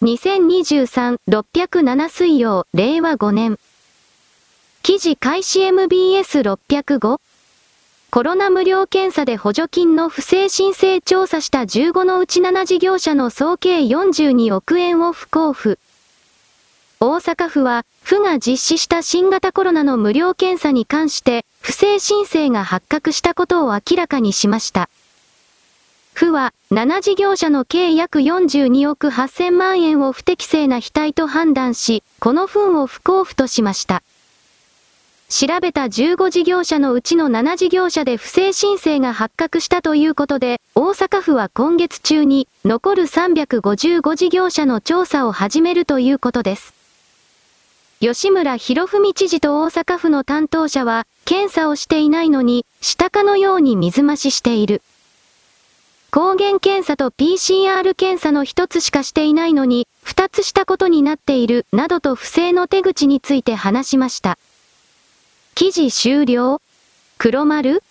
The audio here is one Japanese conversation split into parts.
2023-607水曜、令和5年。記事開始 MBS605? コロナ無料検査で補助金の不正申請調査した15のうち7事業者の総計42億円を不交付。大阪府は、府が実施した新型コロナの無料検査に関して、不正申請が発覚したことを明らかにしました。府は、7事業者の計約42億8000万円を不適正な非対と判断し、この分を不交付としました。調べた15事業者のうちの7事業者で不正申請が発覚したということで、大阪府は今月中に残る355事業者の調査を始めるということです。吉村博文知事と大阪府の担当者は、検査をしていないのに、したかのように水増ししている。抗原検査と PCR 検査の一つしかしていないのに、二つしたことになっている、などと不正の手口について話しました。記事終了黒丸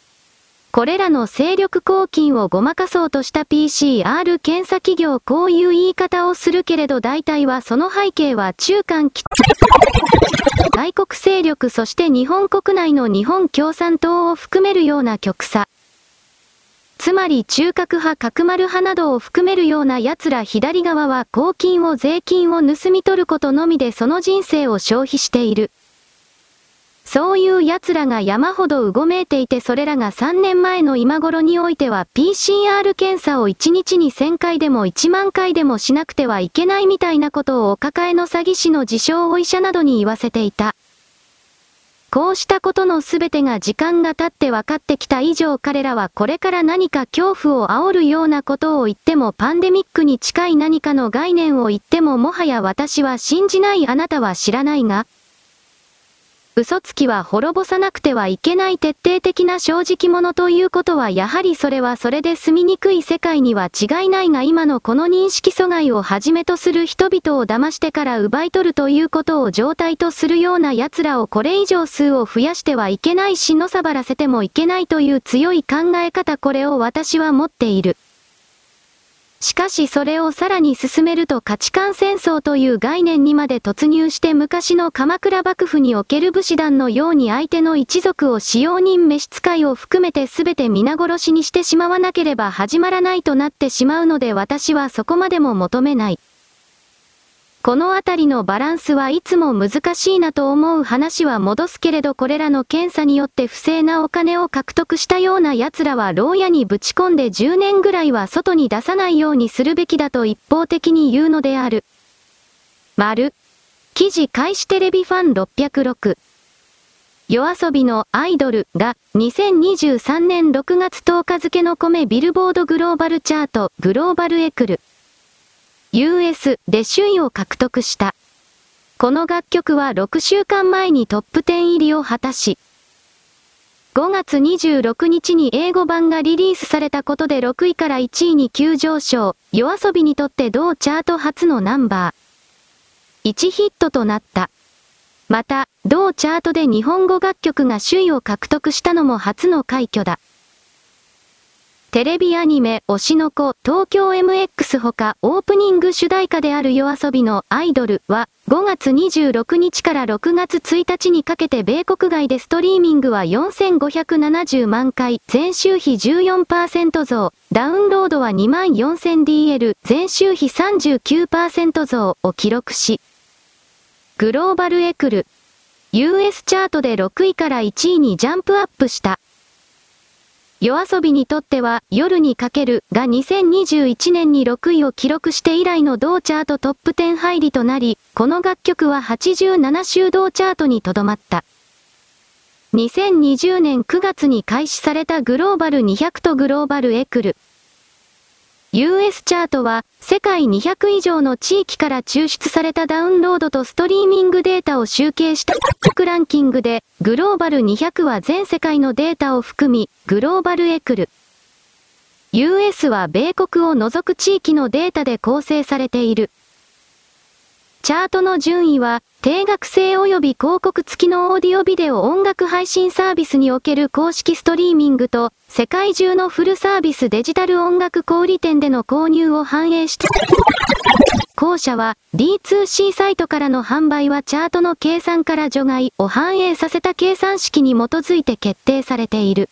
これらの勢力抗菌をごまかそうとした PCR 検査企業こういう言い方をするけれど大体はその背景は中間外国勢力そして日本国内の日本共産党を含めるような極左。つまり中核派角丸派などを含めるような奴ら左側は公金を税金を盗み取ることのみでその人生を消費している。そういう奴らが山ほどうごめいていてそれらが3年前の今頃においては PCR 検査を1日に1000回でも1万回でもしなくてはいけないみたいなことをお抱えの詐欺師の自称お医者などに言わせていた。こうしたことの全てが時間が経って分かってきた以上彼らはこれから何か恐怖を煽るようなことを言ってもパンデミックに近い何かの概念を言ってももはや私は信じないあなたは知らないが、嘘つきは滅ぼさなくてはいけない徹底的な正直者ということはやはりそれはそれで住みにくい世界には違いないが今のこの認識阻害をはじめとする人々を騙してから奪い取るということを状態とするような奴らをこれ以上数を増やしてはいけないしのさばらせてもいけないという強い考え方これを私は持っている。しかしそれをさらに進めると価値観戦争という概念にまで突入して昔の鎌倉幕府における武士団のように相手の一族を使用人召使いを含めて全て皆殺しにしてしまわなければ始まらないとなってしまうので私はそこまでも求めない。このあたりのバランスはいつも難しいなと思う話は戻すけれどこれらの検査によって不正なお金を獲得したような奴らは牢屋にぶち込んで10年ぐらいは外に出さないようにするべきだと一方的に言うのである。丸。記事開始テレビファン606。夜遊びのアイドルが2023年6月10日付の米ビルボードグローバルチャートグローバルエクル US で首位を獲得した。この楽曲は6週間前にトップ10入りを果たし、5月26日に英語版がリリースされたことで6位から1位に急上昇、夜遊びにとって同チャート初のナンバー。1ヒットとなった。また、同チャートで日本語楽曲が首位を獲得したのも初の快挙だ。テレビアニメ、推しの子、東京 MX ほか、オープニング主題歌である夜遊びのアイドルは、5月26日から6月1日にかけて米国外でストリーミングは4570万回、前週比14%増、ダウンロードは 24000DL、前週比39%増を記録し、グローバルエクル、US チャートで6位から1位にジャンプアップした。夜遊びにとっては、夜にかけるが2021年に6位を記録して以来の同チャートトップ10入りとなり、この楽曲は87週同チャートにとどまった。2020年9月に開始されたグローバル200とグローバルエクル。US チャートは、世界200以上の地域から抽出されたダウンロードとストリーミングデータを集計したランキングで、グローバル200は全世界のデータを含み、グローバルエクル。US は米国を除く地域のデータで構成されている。チャートの順位は、定額制及び広告付きのオーディオビデオ音楽配信サービスにおける公式ストリーミングと、世界中のフルサービスデジタル音楽小売店での購入を反映した。後者は D2C サイトからの販売はチャートの計算から除外を反映させた計算式に基づいて決定されている。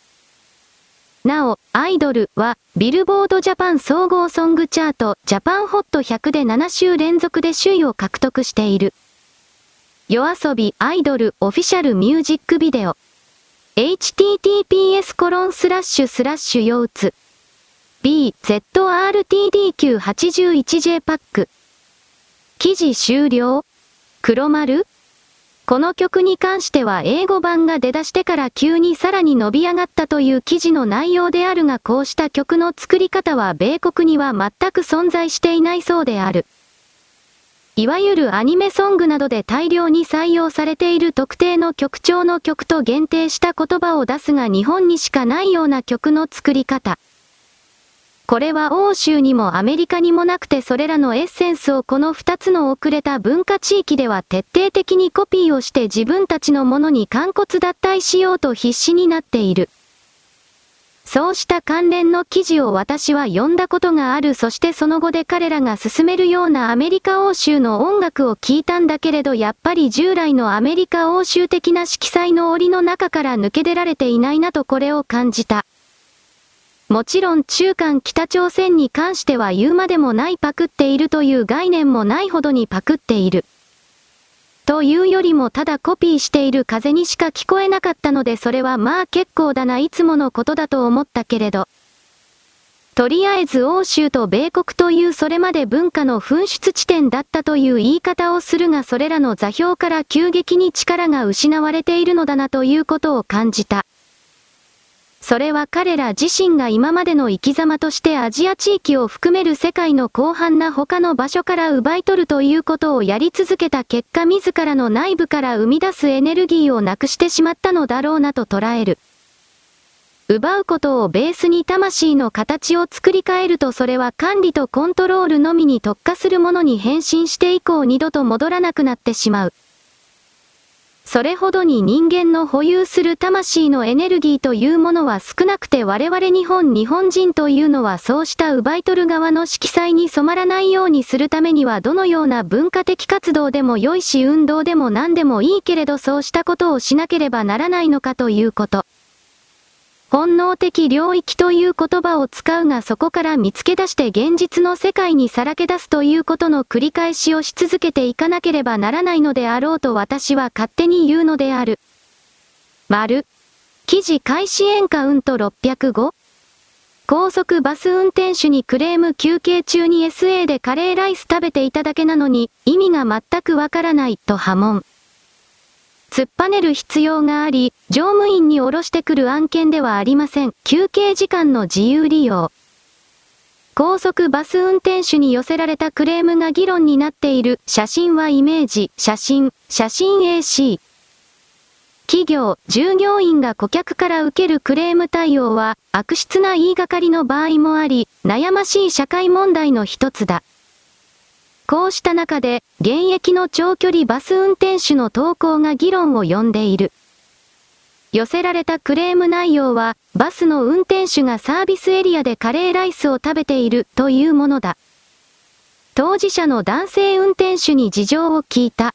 なお、アイドルは、ビルボードジャパン総合ソングチャート、ジャパンホット100で7週連続で首位を獲得している。夜遊びアイドルオフィシャルミュージックビデオ。https コロンスラッシュスラッシュ腰痛。BZRTDQ81J パック。記事終了黒丸この曲に関しては英語版が出だしてから急にさらに伸び上がったという記事の内容であるがこうした曲の作り方は米国には全く存在していないそうである。いわゆるアニメソングなどで大量に採用されている特定の曲調の曲と限定した言葉を出すが日本にしかないような曲の作り方。これは欧州にもアメリカにもなくてそれらのエッセンスをこの2つの遅れた文化地域では徹底的にコピーをして自分たちのものに完骨脱退しようと必死になっている。そうした関連の記事を私は読んだことがあるそしてその後で彼らが進めるようなアメリカ欧州の音楽を聞いたんだけれどやっぱり従来のアメリカ欧州的な色彩の檻の中から抜け出られていないなとこれを感じた。もちろん中間北朝鮮に関しては言うまでもないパクっているという概念もないほどにパクっている。というよりもただコピーしている風にしか聞こえなかったのでそれはまあ結構だないつものことだと思ったけれど。とりあえず欧州と米国というそれまで文化の噴出地点だったという言い方をするがそれらの座標から急激に力が失われているのだなということを感じた。それは彼ら自身が今までの生き様としてアジア地域を含める世界の広範な他の場所から奪い取るということをやり続けた結果自らの内部から生み出すエネルギーをなくしてしまったのだろうなと捉える。奪うことをベースに魂の形を作り変えるとそれは管理とコントロールのみに特化するものに変身して以降二度と戻らなくなってしまう。それほどに人間の保有する魂のエネルギーというものは少なくて我々日本日本人というのはそうした奪い取る側の色彩に染まらないようにするためにはどのような文化的活動でも良いし運動でも何でもいいけれどそうしたことをしなければならないのかということ。本能的領域という言葉を使うがそこから見つけ出して現実の世界にさらけ出すということの繰り返しをし続けていかなければならないのであろうと私は勝手に言うのである。丸。記事開始円カウント 605? 高速バス運転手にクレーム休憩中に SA でカレーライス食べていただけなのに意味が全くわからないと波紋。突っぱねる必要があり、乗務員に下ろしてくる案件ではありません。休憩時間の自由利用。高速バス運転手に寄せられたクレームが議論になっている、写真はイメージ、写真、写真 AC。企業、従業員が顧客から受けるクレーム対応は、悪質な言いがかりの場合もあり、悩ましい社会問題の一つだ。こうした中で、現役の長距離バス運転手の投稿が議論を呼んでいる。寄せられたクレーム内容は、バスの運転手がサービスエリアでカレーライスを食べているというものだ。当事者の男性運転手に事情を聞いた。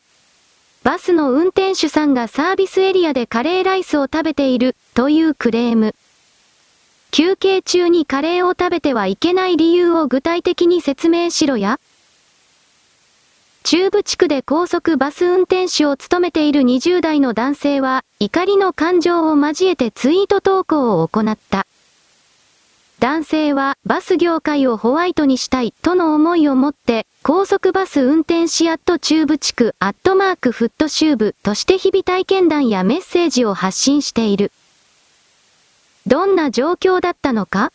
バスの運転手さんがサービスエリアでカレーライスを食べているというクレーム。休憩中にカレーを食べてはいけない理由を具体的に説明しろや。中部地区で高速バス運転手を務めている20代の男性は、怒りの感情を交えてツイート投稿を行った。男性はバス業界をホワイトにしたいとの思いを持って、高速バス運転士アット中部地区アットマークフットシューブとして日々体験談やメッセージを発信している。どんな状況だったのか？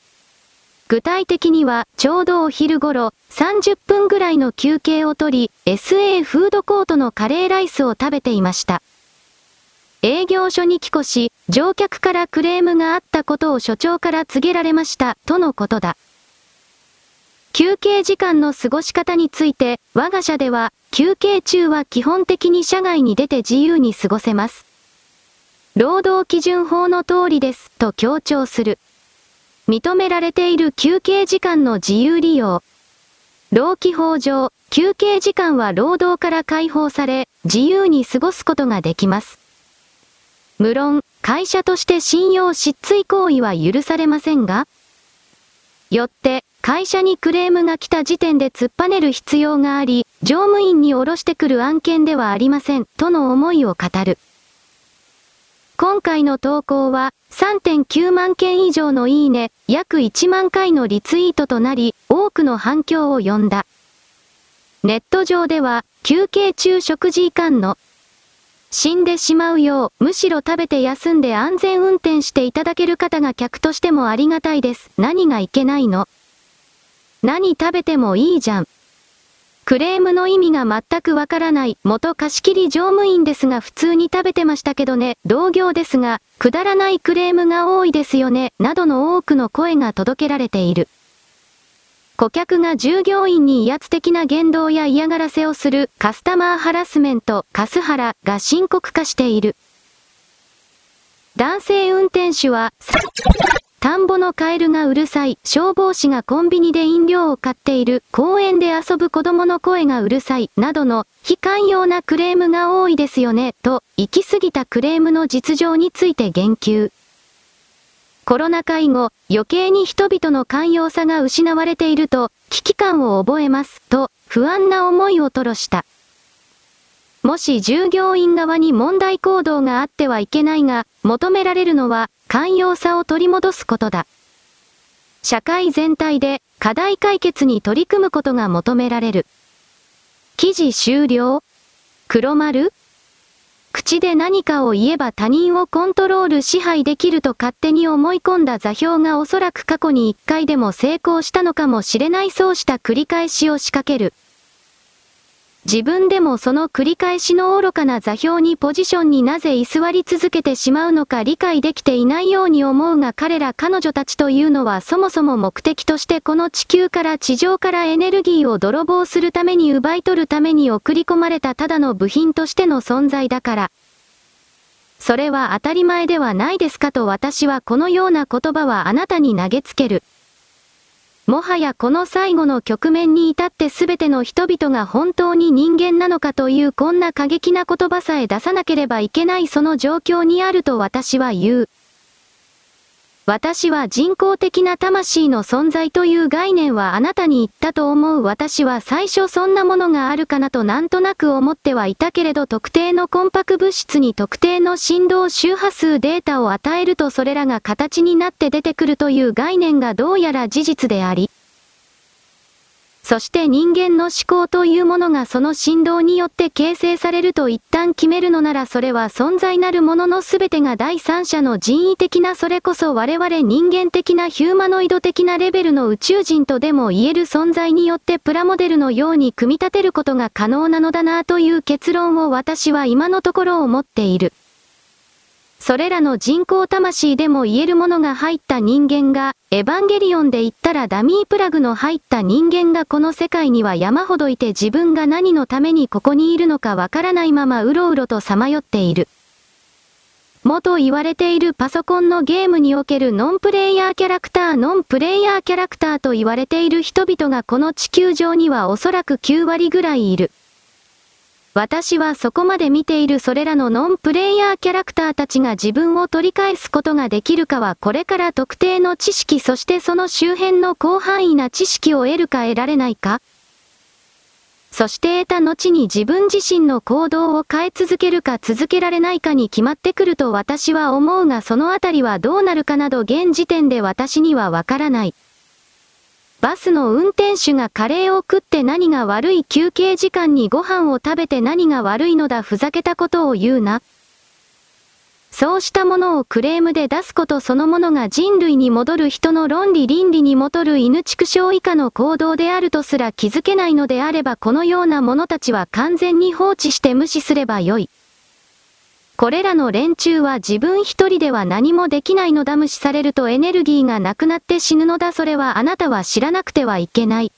具体的には、ちょうどお昼頃、30分ぐらいの休憩をとり、SA フードコートのカレーライスを食べていました。営業所に帰越し、乗客からクレームがあったことを所長から告げられました、とのことだ。休憩時間の過ごし方について、我が社では、休憩中は基本的に社外に出て自由に過ごせます。労働基準法の通りです、と強調する。認められている休憩時間の自由利用。労基法上、休憩時間は労働から解放され、自由に過ごすことができます。無論、会社として信用失墜行為は許されませんが、よって、会社にクレームが来た時点で突っぱねる必要があり、乗務員に下ろしてくる案件ではありません、との思いを語る。今回の投稿は3.9万件以上のいいね、約1万回のリツイートとなり、多くの反響を呼んだ。ネット上では、休憩中食事いかんの。死んでしまうよう、むしろ食べて休んで安全運転していただける方が客としてもありがたいです。何がいけないの？何食べてもいいじゃん。クレームの意味が全くわからない、元貸切乗務員ですが普通に食べてましたけどね、同業ですが、くだらないクレームが多いですよね、などの多くの声が届けられている。顧客が従業員に威圧的な言動や嫌がらせをするカスタマーハラスメント、カスハラが深刻化している。男性運転手は、田んぼのカエルがうるさい、消防士がコンビニで飲料を買っている、公園で遊ぶ子供の声がうるさい、などの、非寛容なクレームが多いですよね、と、行き過ぎたクレームの実情について言及。コロナ禍以後、余計に人々の寛容さが失われていると、危機感を覚えます、と、不安な思いを吐露した。もし従業員側に問題行動があってはいけないが、求められるのは、寛容さを取り戻すことだ。社会全体で課題解決に取り組むことが求められる。記事終了黒丸口で何かを言えば他人をコントロール支配できると勝手に思い込んだ座標がおそらく過去に一回でも成功したのかもしれないそうした繰り返しを仕掛ける。自分でもその繰り返しの愚かな座標にポジションになぜ居座り続けてしまうのか理解できていないように思うが彼ら彼女たちというのはそもそも目的としてこの地球から地上からエネルギーを泥棒するために奪い取るために送り込まれたただの部品としての存在だから。それは当たり前ではないですかと私はこのような言葉はあなたに投げつける。もはやこの最後の局面に至って全ての人々が本当に人間なのかというこんな過激な言葉さえ出さなければいけないその状況にあると私は言う。私は人工的な魂の存在という概念はあなたに言ったと思う。私は最初そんなものがあるかなとなんとなく思ってはいたけれど特定のコンパク物質に特定の振動周波数データを与えるとそれらが形になって出てくるという概念がどうやら事実であり、そして人間の思考というものがその振動によって形成されると一旦決めるのならそれは存在なるものの全てが第三者の人為的なそれこそ我々人間的なヒューマノイド的なレベルの宇宙人とでも言える存在によってプラモデルのように組み立てることが可能なのだなという結論を私は今のところ思っている。それらの人工魂でも言えるものが入った人間が、エヴァンゲリオンで言ったらダミープラグの入った人間がこの世界には山ほどいて自分が何のためにここにいるのかわからないままうろうろとさまよっている。元言われているパソコンのゲームにおけるノンプレイヤーキャラクターノンプレイヤーキャラクターと言われている人々がこの地球上にはおそらく9割ぐらいいる。私はそこまで見ているそれらのノンプレイヤーキャラクターたちが自分を取り返すことができるかはこれから特定の知識そしてその周辺の広範囲な知識を得るか得られないかそして得た後に自分自身の行動を変え続けるか続けられないかに決まってくると私は思うがそのあたりはどうなるかなど現時点で私にはわからない。バスの運転手がカレーを食って何が悪い休憩時間にご飯を食べて何が悪いのだふざけたことを言うな。そうしたものをクレームで出すことそのものが人類に戻る人の論理倫理に戻る犬畜生以下の行動であるとすら気づけないのであればこのような者たちは完全に放置して無視すればよい。これらの連中は自分一人では何もできないのだ無視されるとエネルギーがなくなって死ぬのだそれはあなたは知らなくてはいけない。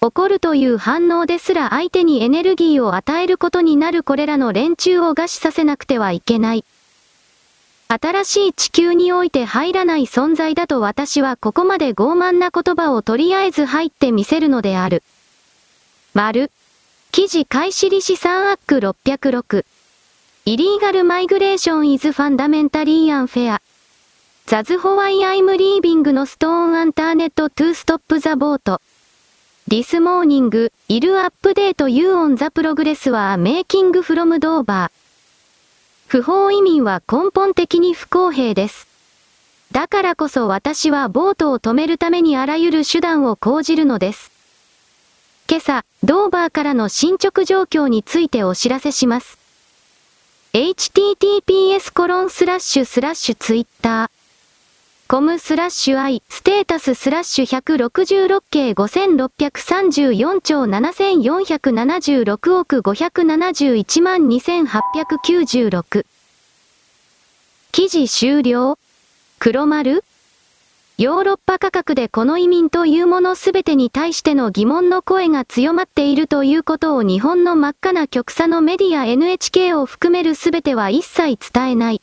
怒るという反応ですら相手にエネルギーを与えることになるこれらの連中を餓死させなくてはいけない。新しい地球において入らない存在だと私はここまで傲慢な言葉をとりあえず入ってみせるのである。丸。記事開始利子3アック606。イリーガルマイグレーションイズファンダメンタリーアンフェア。ザズホワイアイムリービングのストーンアンターネットトゥーストップザボート。This morning, I'll update you on the progress we're making from Dover。不法移民は根本的に不公平です。だからこそ私はボートを止めるためにあらゆる手段を講じるのです。今朝、ドーバーからの進捗状況についてお知らせします。Https コロンスラッシュスラッシュツイッター。コムスラッシュ i ステータススラッシュ166系5634兆7476億571万2896記事終了。黒丸。ヨーロッパ価格でこの移民というものすべてに対しての疑問の声が強まっているということを日本の真っ赤な極左のメディア NHK を含めるすべては一切伝えない。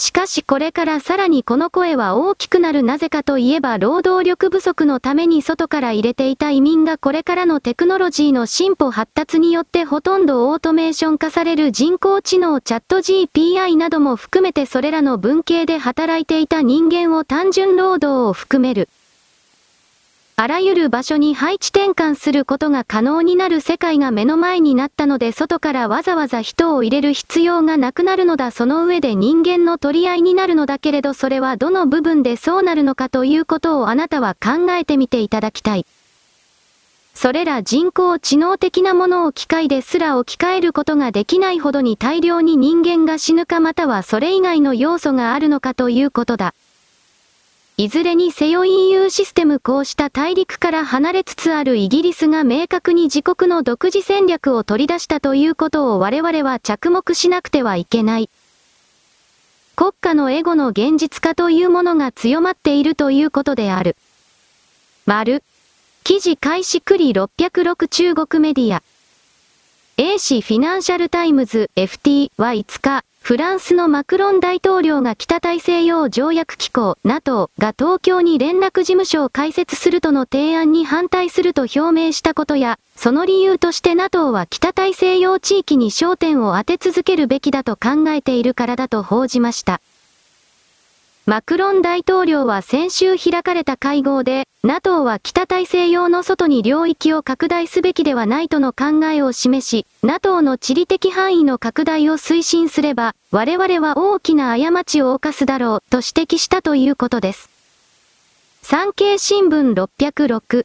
しかしこれからさらにこの声は大きくなるなぜかといえば労働力不足のために外から入れていた移民がこれからのテクノロジーの進歩発達によってほとんどオートメーション化される人工知能チャット GPI なども含めてそれらの文系で働いていた人間を単純労働を含める。あらゆる場所に配置転換することが可能になる世界が目の前になったので外からわざわざ人を入れる必要がなくなるのだその上で人間の取り合いになるのだけれどそれはどの部分でそうなるのかということをあなたは考えてみていただきたい。それら人工知能的なものを機械ですら置き換えることができないほどに大量に人間が死ぬかまたはそれ以外の要素があるのかということだ。いずれにせよ EU システムこうした大陸から離れつつあるイギリスが明確に自国の独自戦略を取り出したということを我々は着目しなくてはいけない。国家のエゴの現実化というものが強まっているということである。丸。記事開始繰り606中国メディア。英紙フィナンシャルタイムズ FT は5日、フランスのマクロン大統領が北大西洋条約機構 NATO が東京に連絡事務所を開設するとの提案に反対すると表明したことや、その理由として NATO は北大西洋地域に焦点を当て続けるべきだと考えているからだと報じました。マクロン大統領は先週開かれた会合で、NATO は北大西洋の外に領域を拡大すべきではないとの考えを示し、NATO の地理的範囲の拡大を推進すれば、我々は大きな過ちを犯すだろう、と指摘したということです。産経新聞606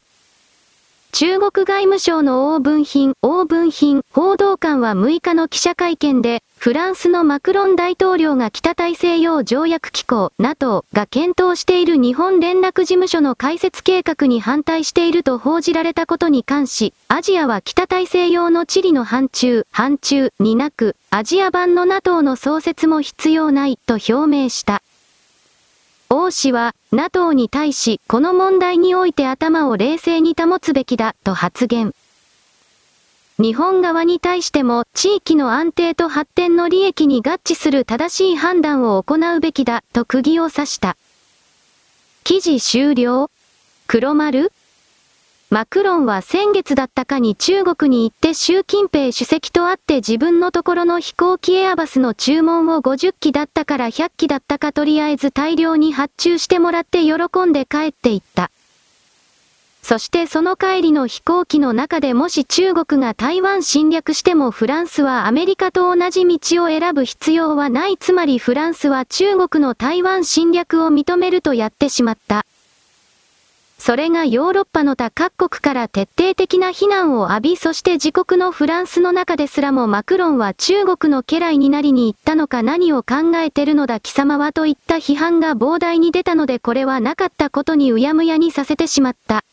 中国外務省の欧文品、欧文品、報道官は6日の記者会見で、フランスのマクロン大統領が北大西洋条約機構、NATO が検討している日本連絡事務所の開設計画に反対していると報じられたことに関し、アジアは北大西洋の地理の範疇、範疇になく、アジア版の NATO の創設も必要ないと表明した。王氏は、NATO に対し、この問題において頭を冷静に保つべきだ、と発言。日本側に対しても、地域の安定と発展の利益に合致する正しい判断を行うべきだ、と釘を刺した。記事終了？黒丸？マクロンは先月だったかに中国に行って習近平主席と会って自分のところの飛行機エアバスの注文を50機だったから100機だったかとりあえず大量に発注してもらって喜んで帰っていった。そしてその帰りの飛行機の中でもし中国が台湾侵略してもフランスはアメリカと同じ道を選ぶ必要はないつまりフランスは中国の台湾侵略を認めるとやってしまった。それがヨーロッパの他各国から徹底的な非難を浴びそして自国のフランスの中ですらもマクロンは中国の家来になりに行ったのか何を考えてるのだ貴様はといった批判が膨大に出たのでこれはなかったことにうやむやにさせてしまった。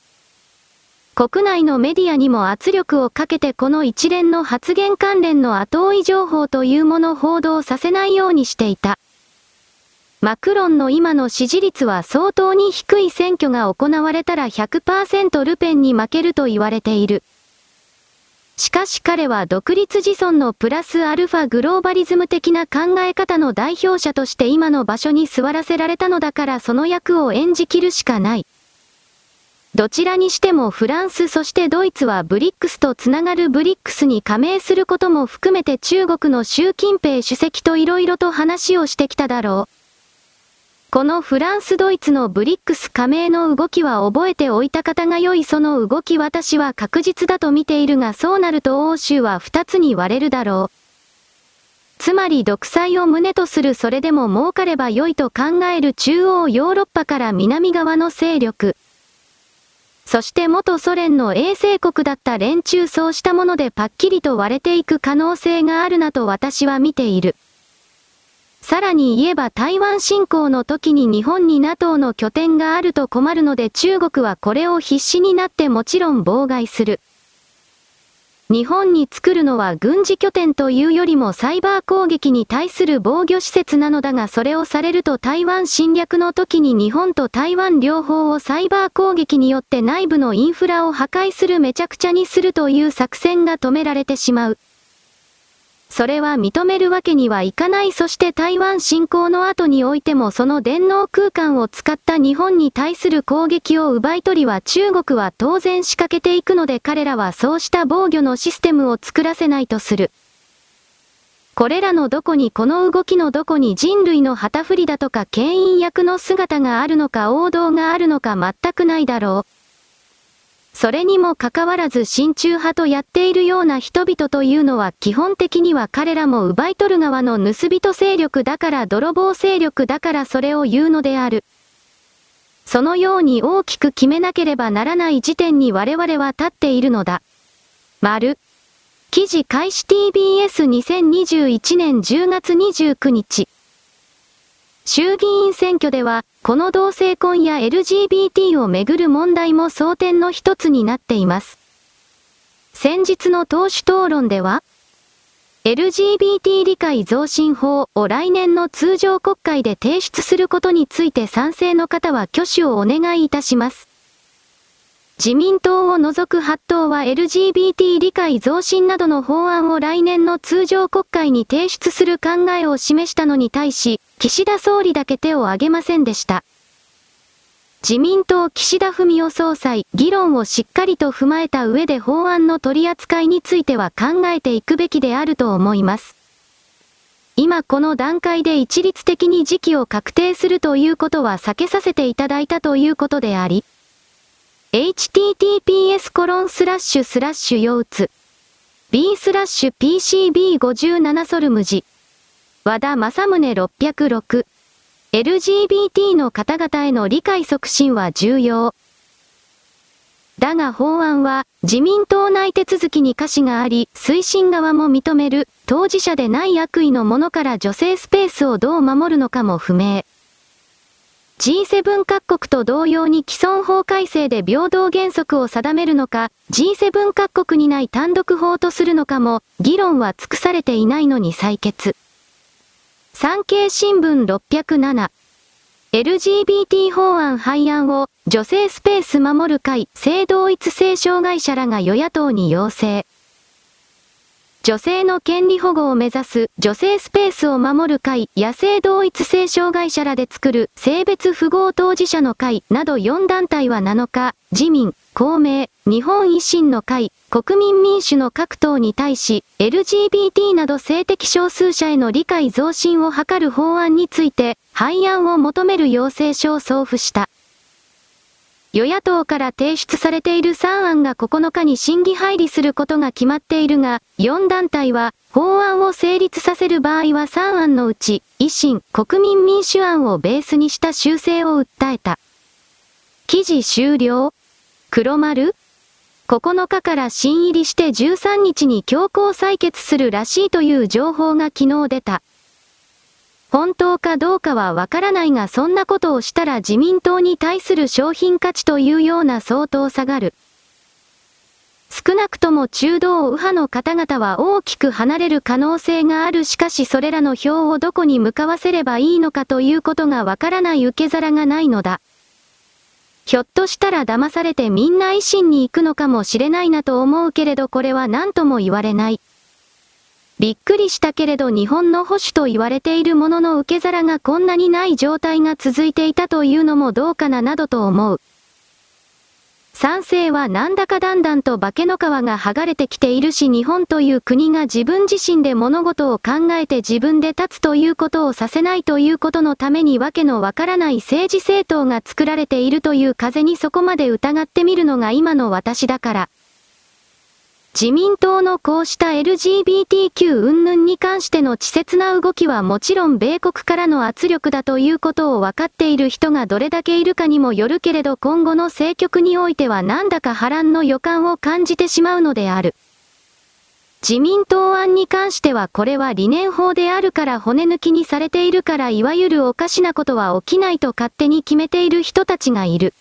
国内のメディアにも圧力をかけてこの一連の発言関連の後追い情報というもの報道させないようにしていた。マクロンの今の支持率は相当に低い選挙が行われたら100%ルペンに負けると言われている。しかし彼は独立自尊のプラスアルファグローバリズム的な考え方の代表者として今の場所に座らせられたのだからその役を演じきるしかない。どちらにしてもフランスそしてドイツはブリックスとつながるブリックスに加盟することも含めて中国の習近平主席と色々と話をしてきただろう。このフランス・ドイツのブリックス加盟の動きは覚えておいた方が良いその動き私は確実だと見ているがそうなると欧州は二つに割れるだろう。つまり独裁を旨とするそれでも儲かれば良いと考える中央ヨーロッパから南側の勢力。そして元ソ連の衛星国だった連中そうしたものでパッキリと割れていく可能性があるなと私は見ている。さらに言えば台湾侵攻の時に日本に NATO の拠点があると困るので中国はこれを必死になってもちろん妨害する。日本に作るのは軍事拠点というよりもサイバー攻撃に対する防御施設なのだがそれをされると台湾侵略の時に日本と台湾両方をサイバー攻撃によって内部のインフラを破壊するめちゃくちゃにするという作戦が止められてしまう。それは認めるわけにはいかないそして台湾侵攻の後においてもその電脳空間を使った日本に対する攻撃を奪い取りは中国は当然仕掛けていくので彼らはそうした防御のシステムを作らせないとする。これらのどこにこの動きのどこに人類の旗振りだとか牽引役の姿があるのか王道があるのか全くないだろう。それにもかかわらず親中派とやっているような人々というのは基本的には彼らも奪い取る側の盗人勢力だから泥棒勢力だからそれを言うのである。そのように大きく決めなければならない時点に我々は立っているのだ。丸。記事開始 TBS2021 年10月29日。衆議院選挙では、この同性婚や LGBT をめぐる問題も争点の一つになっています。先日の党首討論では、LGBT 理解増進法を来年の通常国会で提出することについて賛成の方は挙手をお願いいたします。自民党を除く8党は LGBT 理解増進などの法案を来年の通常国会に提出する考えを示したのに対し、岸田総理だけ手を挙げませんでした。自民党岸田文雄総裁、議論をしっかりと踏まえた上で法案の取り扱いについては考えていくべきであると思います。今この段階で一律的に時期を確定するということは避けさせていただいたということであり、https コロンスラッシュスラッシュ腰痛 b スラッシュ pcb57 ソルムジ和田正宗606 LGBT の方々への理解促進は重要。だが法案は自民党内手続きに可視があり、推進側も認める当事者でない悪意のものから女性スペースをどう守るのかも不明。G7 各国と同様に既存法改正で平等原則を定めるのか、G7 各国にない単独法とするのかも、議論は尽くされていないのに採決。産経新聞607。LGBT 法案廃案を女性スペース守る会性同一性障害者らが与野党に要請。女性の権利保護を目指す女性スペースを守る会、野生同一性障害者らで作る性別符号当事者の会など4団体は7日、自民、公明、日本維新の会、国民民主の各党に対し、LGBT など性的少数者への理解増進を図る法案について、廃案を求める要請書を送付した。与野党から提出されている3案が9日に審議入りすることが決まっているが、4団体は、法案を成立させる場合は3案のうち、維新、国民民主案をベースにした修正を訴えた。記事終了黒丸 ?9 日から新入りして13日に強行採決するらしいという情報が昨日出た。本当かどうかはわからないがそんなことをしたら自民党に対する商品価値というような相当下がる。少なくとも中道右派の方々は大きく離れる可能性があるしかしそれらの票をどこに向かわせればいいのかということがわからない受け皿がないのだ。ひょっとしたら騙されてみんな維新に行くのかもしれないなと思うけれどこれは何とも言われない。びっくりしたけれど日本の保守と言われているものの受け皿がこんなにない状態が続いていたというのもどうかななどと思う。賛成はなんだかだんだんと化けの皮が剥がれてきているし日本という国が自分自身で物事を考えて自分で立つということをさせないということのためにわけのわからない政治政党が作られているという風にそこまで疑ってみるのが今の私だから。自民党のこうした LGBTQ 云々に関しての稚拙な動きはもちろん米国からの圧力だということを分かっている人がどれだけいるかにもよるけれど今後の政局においてはなんだか波乱の予感を感じてしまうのである。自民党案に関してはこれは理念法であるから骨抜きにされているからいわゆるおかしなことは起きないと勝手に決めている人たちがいる。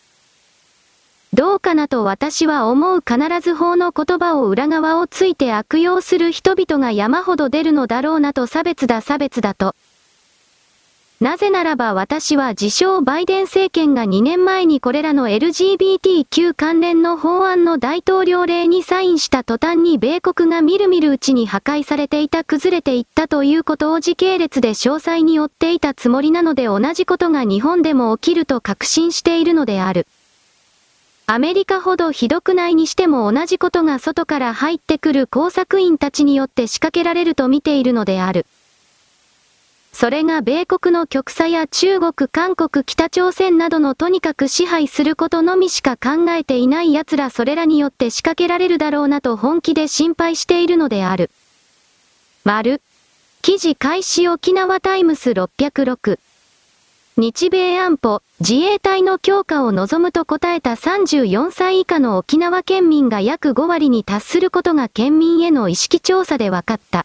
どうかなと私は思う必ず法の言葉を裏側をついて悪用する人々が山ほど出るのだろうなと差別だ差別だと。なぜならば私は自称バイデン政権が2年前にこれらの LGBTQ 関連の法案の大統領令にサインした途端に米国がみるみるうちに破壊されていた崩れていったということを時系列で詳細に追っていたつもりなので同じことが日本でも起きると確信しているのである。アメリカほどひどくないにしても同じことが外から入ってくる工作員たちによって仕掛けられると見ているのである。それが米国の極左や中国、韓国、北朝鮮などのとにかく支配することのみしか考えていない奴らそれらによって仕掛けられるだろうなと本気で心配しているのである。丸。記事開始沖縄タイムス606。日米安保、自衛隊の強化を望むと答えた34歳以下の沖縄県民が約5割に達することが県民への意識調査で分かった。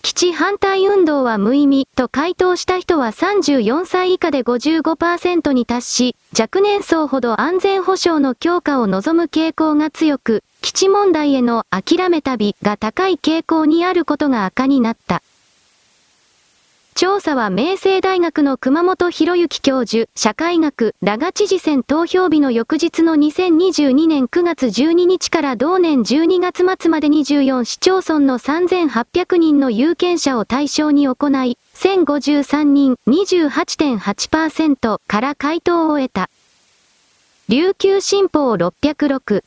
基地反対運動は無意味と回答した人は34歳以下で55%に達し、若年層ほど安全保障の強化を望む傾向が強く、基地問題への諦め旅が高い傾向にあることが赤になった。調査は明星大学の熊本博之教授、社会学、ラガ知事選投票日の翌日の2022年9月12日から同年12月末まで24市町村の3800人の有権者を対象に行い、1053人28.8%から回答を得た。琉球新報606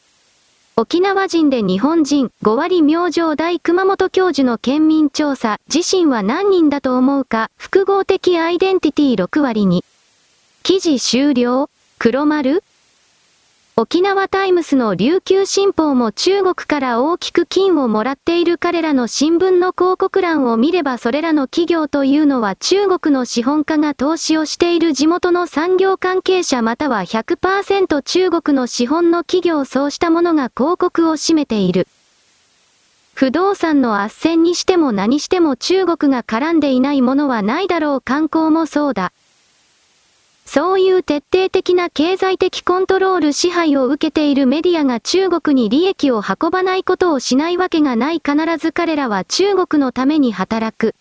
沖縄人で日本人5割明星大熊本教授の県民調査、自身は何人だと思うか、複合的アイデンティティ6割に。記事終了黒丸沖縄タイムスの琉球新報も中国から大きく金をもらっている彼らの新聞の広告欄を見ればそれらの企業というのは中国の資本家が投資をしている地元の産業関係者または100%中国の資本の企業そうしたものが広告を占めている。不動産の斡旋にしても何しても中国が絡んでいないものはないだろう観光もそうだ。そういう徹底的な経済的コントロール支配を受けているメディアが中国に利益を運ばないことをしないわけがない必ず彼らは中国のために働く。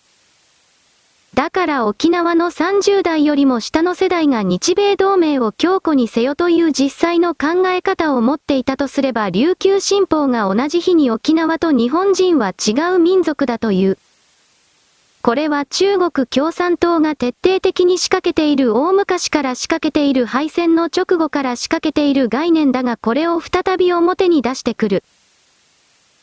だから沖縄の30代よりも下の世代が日米同盟を強固にせよという実際の考え方を持っていたとすれば琉球新報が同じ日に沖縄と日本人は違う民族だという。これは中国共産党が徹底的に仕掛けている大昔から仕掛けている敗戦の直後から仕掛けている概念だがこれを再び表に出してくる。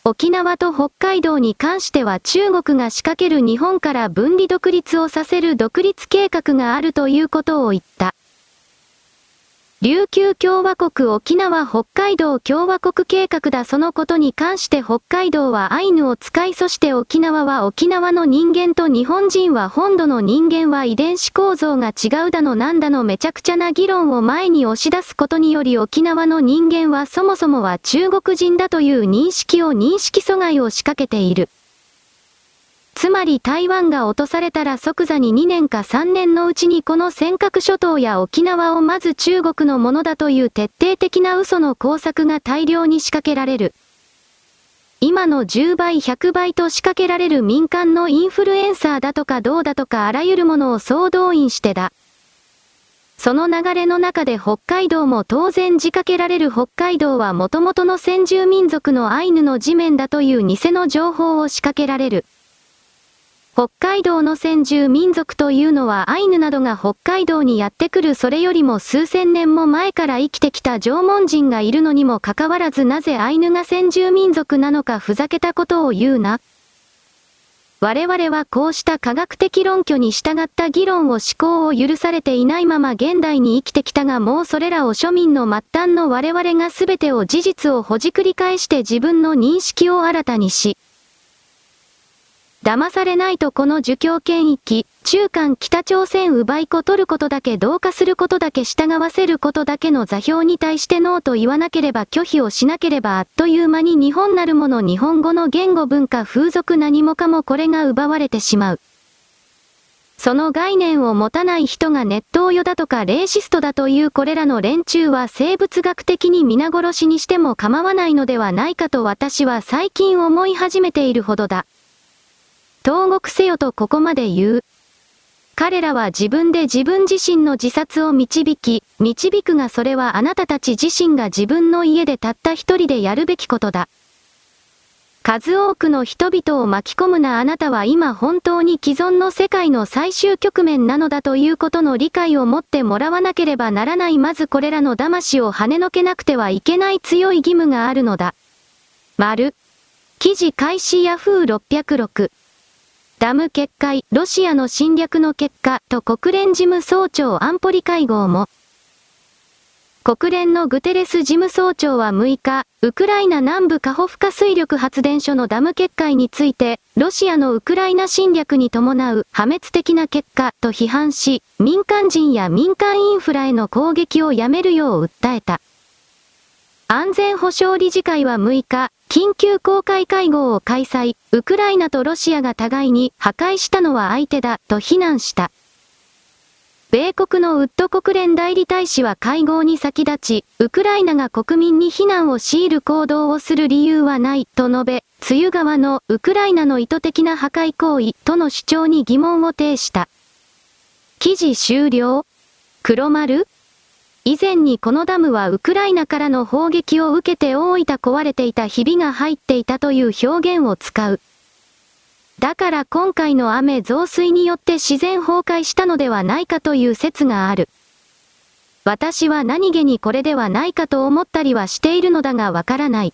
沖縄と北海道に関しては中国が仕掛ける日本から分離独立をさせる独立計画があるということを言った。琉球共和国沖縄北海道共和国計画だそのことに関して北海道はアイヌを使いそして沖縄は沖縄の人間と日本人は本土の人間は遺伝子構造が違うだのなんだのめちゃくちゃな議論を前に押し出すことにより沖縄の人間はそもそもは中国人だという認識を認識阻害を仕掛けている。つまり台湾が落とされたら即座に2年か3年のうちにこの尖閣諸島や沖縄をまず中国のものだという徹底的な嘘の工作が大量に仕掛けられる。今の10倍100倍と仕掛けられる民間のインフルエンサーだとかどうだとかあらゆるものを総動員してだ。その流れの中で北海道も当然仕掛けられる北海道は元々の先住民族のアイヌの地面だという偽の情報を仕掛けられる。北海道の先住民族というのはアイヌなどが北海道にやってくるそれよりも数千年も前から生きてきた縄文人がいるのにもかかわらずなぜアイヌが先住民族なのかふざけたことを言うな。我々はこうした科学的論拠に従った議論を思考を許されていないまま現代に生きてきたがもうそれらを庶民の末端の我々が全てを事実をほじくり返して自分の認識を新たにし、騙されないとこの儒教権益、中間北朝鮮奪い子取ることだけ同化することだけ従わせることだけの座標に対してノーと言わなければ拒否をしなければあっという間に日本なるもの日本語の言語文化風俗何もかもこれが奪われてしまう。その概念を持たない人がネット用だとかレーシストだというこれらの連中は生物学的に皆殺しにしても構わないのではないかと私は最近思い始めているほどだ。投獄せよとここまで言う。彼らは自分で自分自身の自殺を導き、導くがそれはあなたたち自身が自分の家でたった一人でやるべきことだ。数多くの人々を巻き込むなあなたは今本当に既存の世界の最終局面なのだということの理解を持ってもらわなければならないまずこれらの騙しを跳ねのけなくてはいけない強い義務があるのだ。丸。記事開始ヤフー606。ダム決壊、ロシアの侵略の結果と国連事務総長安保理会合も。国連のグテレス事務総長は6日、ウクライナ南部カホフカ水力発電所のダム決壊について、ロシアのウクライナ侵略に伴う破滅的な結果と批判し、民間人や民間インフラへの攻撃をやめるよう訴えた。安全保障理事会は6日、緊急公開会合を開催、ウクライナとロシアが互いに破壊したのは相手だと非難した。米国のウッド国連代理大使は会合に先立ち、ウクライナが国民に非難を強いる行動をする理由はないと述べ、梅雨側のウクライナの意図的な破壊行為との主張に疑問を呈した。記事終了黒丸以前にこのダムはウクライナからの砲撃を受けて大分壊れていたひびが入っていたという表現を使う。だから今回の雨増水によって自然崩壊したのではないかという説がある。私は何気にこれではないかと思ったりはしているのだがわからない。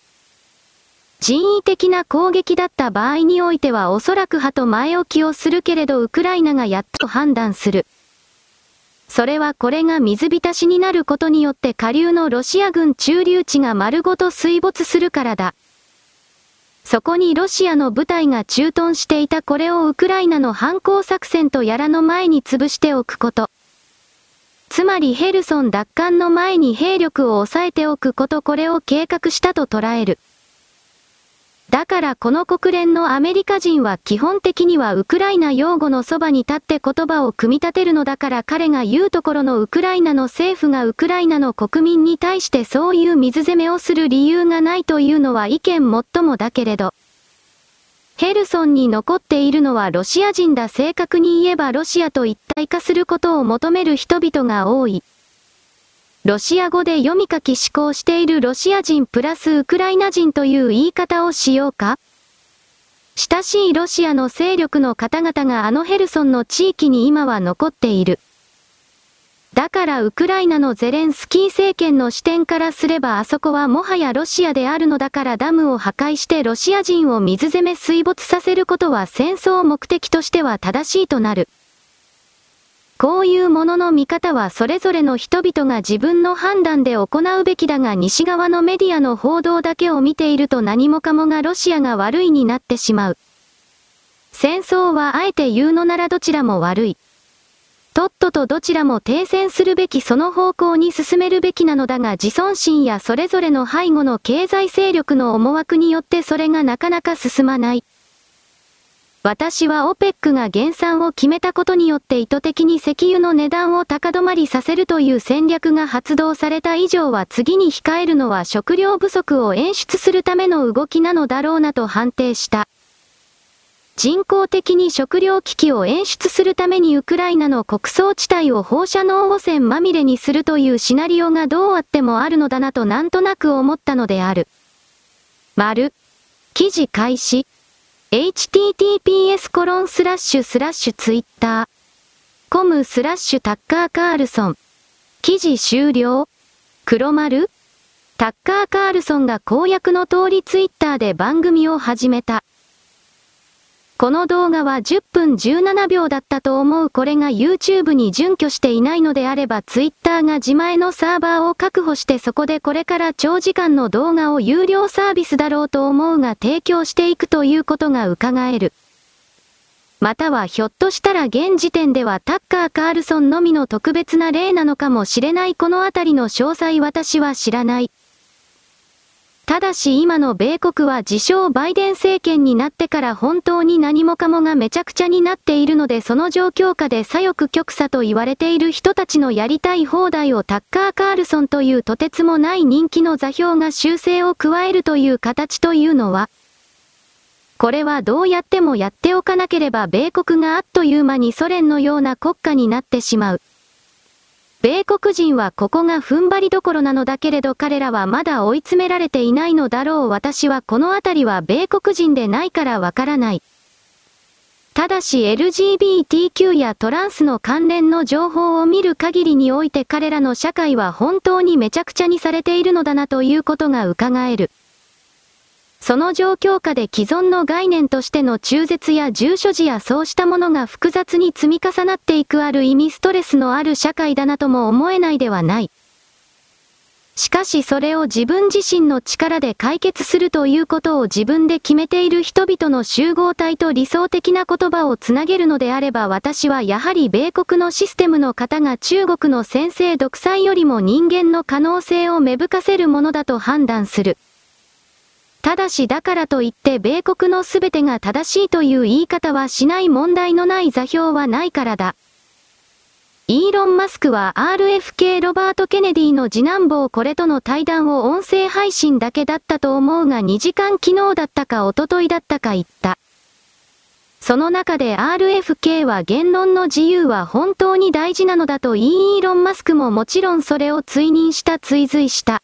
人為的な攻撃だった場合においてはおそらく派と前置きをするけれどウクライナがやっと判断する。それはこれが水浸しになることによって下流のロシア軍駐留地が丸ごと水没するからだ。そこにロシアの部隊が駐屯していたこれをウクライナの反攻作戦とやらの前に潰しておくこと。つまりヘルソン奪還の前に兵力を抑えておくことこれを計画したと捉える。だからこの国連のアメリカ人は基本的にはウクライナ擁護のそばに立って言葉を組み立てるのだから彼が言うところのウクライナの政府がウクライナの国民に対してそういう水攻めをする理由がないというのは意見もっともだけれど。ヘルソンに残っているのはロシア人だ正確に言えばロシアと一体化することを求める人々が多い。ロシア語で読み書き思考しているロシア人プラスウクライナ人という言い方をしようか？親しいロシアの勢力の方々があのヘルソンの地域に今は残っている。だからウクライナのゼレンスキー政権の視点からすればあそこはもはやロシアであるのだからダムを破壊してロシア人を水攻め水没させることは戦争目的としては正しいとなる。こういうものの見方はそれぞれの人々が自分の判断で行うべきだが西側のメディアの報道だけを見ていると何もかもがロシアが悪いになってしまう。戦争はあえて言うのならどちらも悪い。とっととどちらも停戦するべきその方向に進めるべきなのだが自尊心やそれぞれの背後の経済勢力の思惑によってそれがなかなか進まない。私は OPEC が減産を決めたことによって意図的に石油の値段を高止まりさせるという戦略が発動された以上は次に控えるのは食料不足を演出するための動きなのだろうなと判定した。人工的に食糧危機を演出するためにウクライナの国葬地帯を放射能汚染まみれにするというシナリオがどうあってもあるのだなとなんとなく思ったのである。丸。記事開始。Https コロンスラッシュスラッシュツイッター。コムスラッシュタッカーカールソン。記事終了黒丸タッカーカールソンが公約の通りツイッターで番組を始めた。この動画は10分17秒だったと思うこれが YouTube に準拠していないのであれば Twitter が自前のサーバーを確保してそこでこれから長時間の動画を有料サービスだろうと思うが提供していくということが伺える。またはひょっとしたら現時点ではタッカー・カールソンのみの特別な例なのかもしれないこのあたりの詳細私は知らない。ただし今の米国は自称バイデン政権になってから本当に何もかもがめちゃくちゃになっているのでその状況下で左翼極左と言われている人たちのやりたい放題をタッカー・カールソンというとてつもない人気の座標が修正を加えるという形というのは、これはどうやってもやっておかなければ米国があっという間にソ連のような国家になってしまう。米国人はここが踏ん張りどころなのだけれど彼らはまだ追い詰められていないのだろう私はこのあたりは米国人でないからわからない。ただし LGBTQ やトランスの関連の情報を見る限りにおいて彼らの社会は本当にめちゃくちゃにされているのだなということが伺える。その状況下で既存の概念としての中絶や住所時やそうしたものが複雑に積み重なっていくある意味ストレスのある社会だなとも思えないではない。しかしそれを自分自身の力で解決するということを自分で決めている人々の集合体と理想的な言葉をつなげるのであれば私はやはり米国のシステムの方が中国の先制独裁よりも人間の可能性を芽吹かせるものだと判断する。ただしだからといって米国のすべてが正しいという言い方はしない問題のない座標はないからだ。イーロン・マスクは RFK ロバート・ケネディの次男坊これとの対談を音声配信だけだったと思うが2時間昨日だったか一昨日だったか言った。その中で RFK は言論の自由は本当に大事なのだと言いイーロン・マスクももちろんそれを追認した追随した。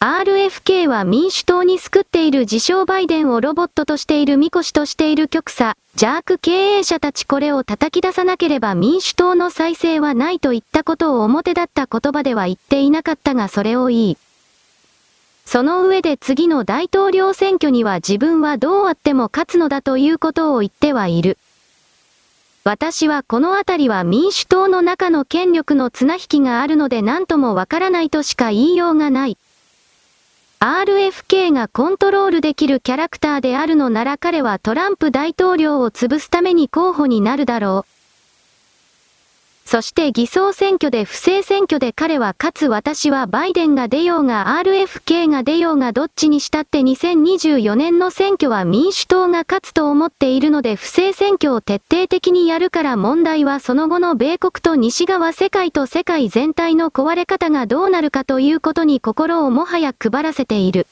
RFK は民主党に救っている自称バイデンをロボットとしているミコシとしている極左、邪悪経営者たちこれを叩き出さなければ民主党の再生はないといったことを表立った言葉では言っていなかったがそれを言い。その上で次の大統領選挙には自分はどうあっても勝つのだということを言ってはいる。私はこのあたりは民主党の中の権力の綱引きがあるので何ともわからないとしか言いようがない。RFK がコントロールできるキャラクターであるのなら彼はトランプ大統領を潰すために候補になるだろう。そして偽装選挙で不正選挙で彼はかつ私はバイデンが出ようが RFK が出ようがどっちにしたって2024年の選挙は民主党が勝つと思っているので不正選挙を徹底的にやるから問題はその後の米国と西側世界と世界全体の壊れ方がどうなるかということに心をもはや配らせている。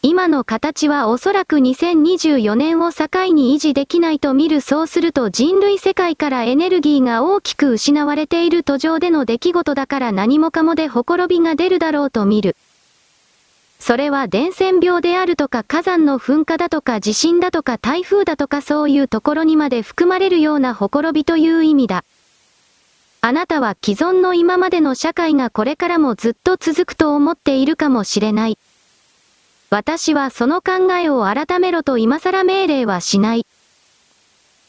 今の形はおそらく2024年を境に維持できないと見るそうすると人類世界からエネルギーが大きく失われている途上での出来事だから何もかもでほころびが出るだろうと見る。それは伝染病であるとか火山の噴火だとか地震だとか台風だとかそういうところにまで含まれるようなほころびという意味だ。あなたは既存の今までの社会がこれからもずっと続くと思っているかもしれない。私はその考えを改めろと今更命令はしない。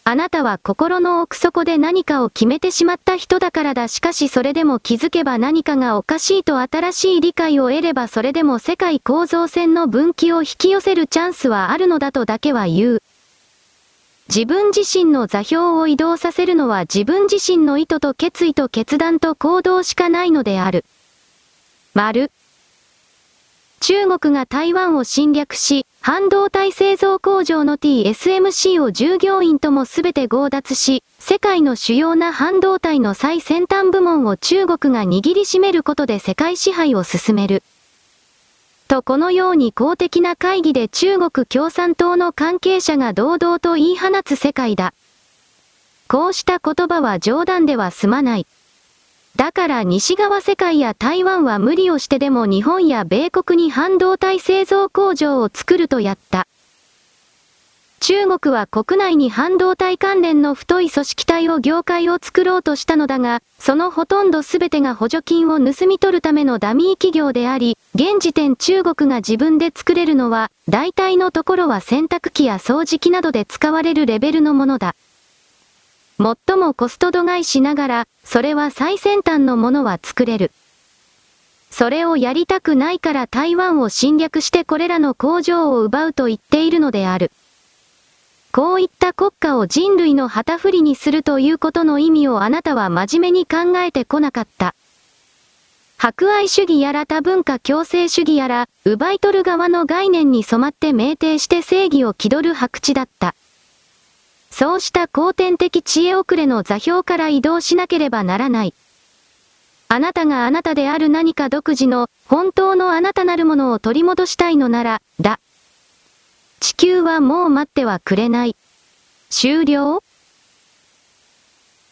あなたは心の奥底で何かを決めてしまった人だからだしかしそれでも気づけば何かがおかしいと新しい理解を得ればそれでも世界構造線の分岐を引き寄せるチャンスはあるのだとだけは言う。自分自身の座標を移動させるのは自分自身の意図と決意と決断と行動しかないのである。丸。中国が台湾を侵略し、半導体製造工場の TSMC を従業員ともすべて強奪し、世界の主要な半導体の最先端部門を中国が握りしめることで世界支配を進める。とこのように公的な会議で中国共産党の関係者が堂々と言い放つ世界だ。こうした言葉は冗談では済まない。だから西側世界や台湾は無理をしてでも日本や米国に半導体製造工場を作るとやった。中国は国内に半導体関連の太い組織体を業界を作ろうとしたのだが、そのほとんど全てが補助金を盗み取るためのダミー企業であり、現時点中国が自分で作れるのは、大体のところは洗濯機や掃除機などで使われるレベルのものだ。最もコスト度外しながら、それは最先端のものは作れる。それをやりたくないから台湾を侵略してこれらの工場を奪うと言っているのである。こういった国家を人類の旗振りにするということの意味をあなたは真面目に考えてこなかった。博愛主義やら多文化共生主義やら、奪い取る側の概念に染まって酩酊して正義を気取る白痴だった。そうした後天的知恵遅れの座標から移動しなければならない。あなたがあなたである何か独自の、本当のあなたなるものを取り戻したいのなら、だ。地球はもう待ってはくれない。終了？